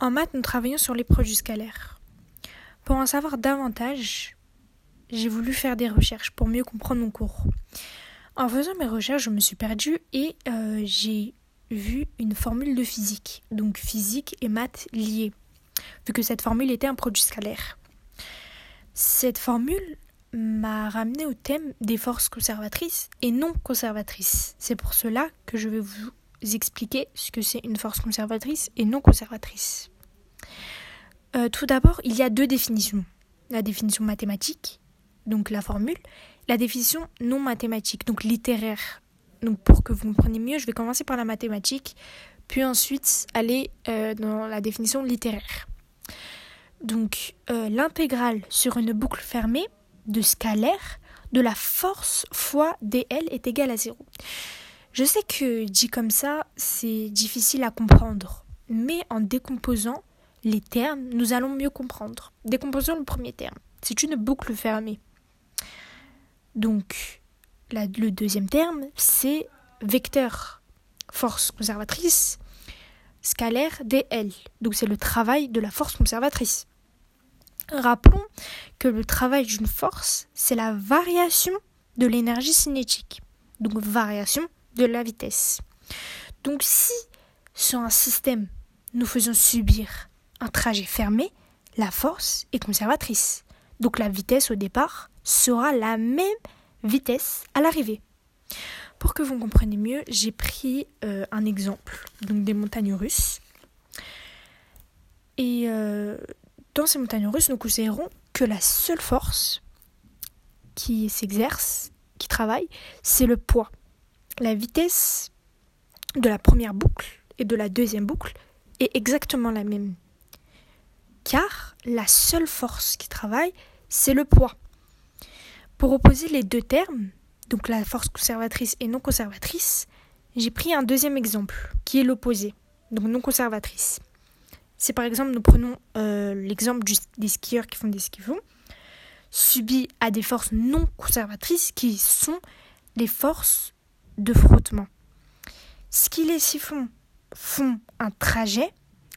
En maths, nous travaillons sur les produits scalaires. Pour en savoir davantage, j'ai voulu faire des recherches pour mieux comprendre mon cours. En faisant mes recherches, je me suis perdue et euh, j'ai vu une formule de physique, donc physique et maths liées, vu que cette formule était un produit scalaire. Cette formule m'a ramené au thème des forces conservatrices et non conservatrices. C'est pour cela que je vais vous expliquer ce que c'est une force conservatrice et non conservatrice. Euh, tout d'abord, il y a deux définitions. La définition mathématique, donc la formule, la définition non mathématique, donc littéraire. Donc pour que vous compreniez mieux, je vais commencer par la mathématique, puis ensuite aller euh, dans la définition littéraire. Donc euh, l'intégrale sur une boucle fermée de scalaire de la force fois dl est égale à 0. Je sais que dit comme ça, c'est difficile à comprendre, mais en décomposant les termes, nous allons mieux comprendre. Décomposons le premier terme. C'est une boucle fermée. Donc, le deuxième terme, c'est vecteur, force conservatrice, scalaire dl. Donc, c'est le travail de la force conservatrice. Rappelons que le travail d'une force, c'est la variation de l'énergie cinétique. Donc, variation de la vitesse. Donc si sur un système nous faisons subir un trajet fermé, la force est conservatrice. Donc la vitesse au départ sera la même vitesse à l'arrivée. Pour que vous compreniez mieux, j'ai pris euh, un exemple des montagnes russes. Et euh, dans ces montagnes russes, nous considérons que la seule force qui s'exerce, qui travaille, c'est le poids la vitesse de la première boucle et de la deuxième boucle est exactement la même. Car la seule force qui travaille, c'est le poids. Pour opposer les deux termes, donc la force conservatrice et non conservatrice, j'ai pris un deuxième exemple, qui est l'opposé, donc non conservatrice. C'est par exemple, nous prenons euh, l'exemple des skieurs qui font des skifons, subis à des forces non conservatrices qui sont les forces de frottement. Si les siphons font un trajet,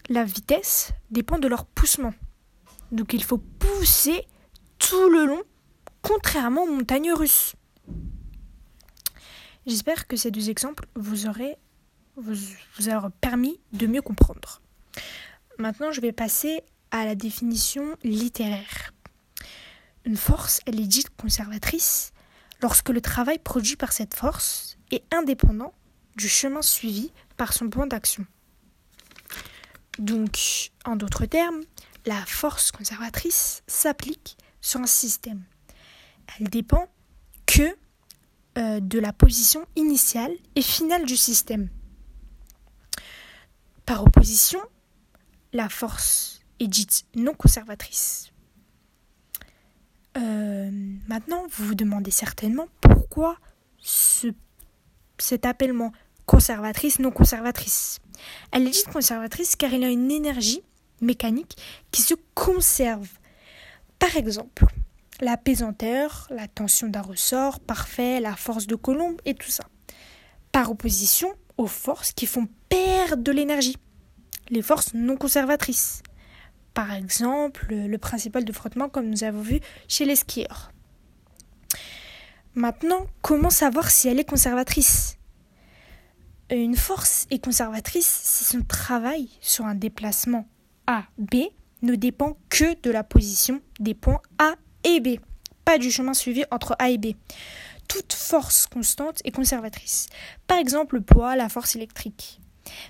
la vitesse dépend de leur poussement. Donc il faut pousser tout le long, contrairement aux montagnes russes. J'espère que ces deux exemples vous vous permis de mieux comprendre. Maintenant, je vais passer à la définition littéraire. Une force, elle est dite conservatrice lorsque le travail produit par cette force est indépendant du chemin suivi par son point d'action. Donc, en d'autres termes, la force conservatrice s'applique sur un système. Elle dépend que euh, de la position initiale et finale du système. Par opposition, la force est dite non conservatrice. Euh, maintenant, vous vous demandez certainement pourquoi ce cet appellement conservatrice, non conservatrice. Elle est dite conservatrice car elle a une énergie mécanique qui se conserve. Par exemple, la pesanteur, la tension d'un ressort parfait, la force de colombe et tout ça. Par opposition aux forces qui font perdre de l'énergie, les forces non conservatrices. Par exemple, le principal de frottement comme nous avons vu chez les skieurs. Maintenant, comment savoir si elle est conservatrice? Une force est conservatrice si son travail sur un déplacement A, B ne dépend que de la position des points A et B, pas du chemin suivi entre A et B. Toute force constante est conservatrice. Par exemple, le poids, la force électrique.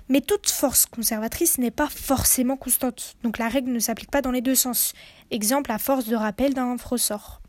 Mais toute force conservatrice n'est pas forcément constante, donc la règle ne s'applique pas dans les deux sens. Exemple, la force de rappel d'un ressort.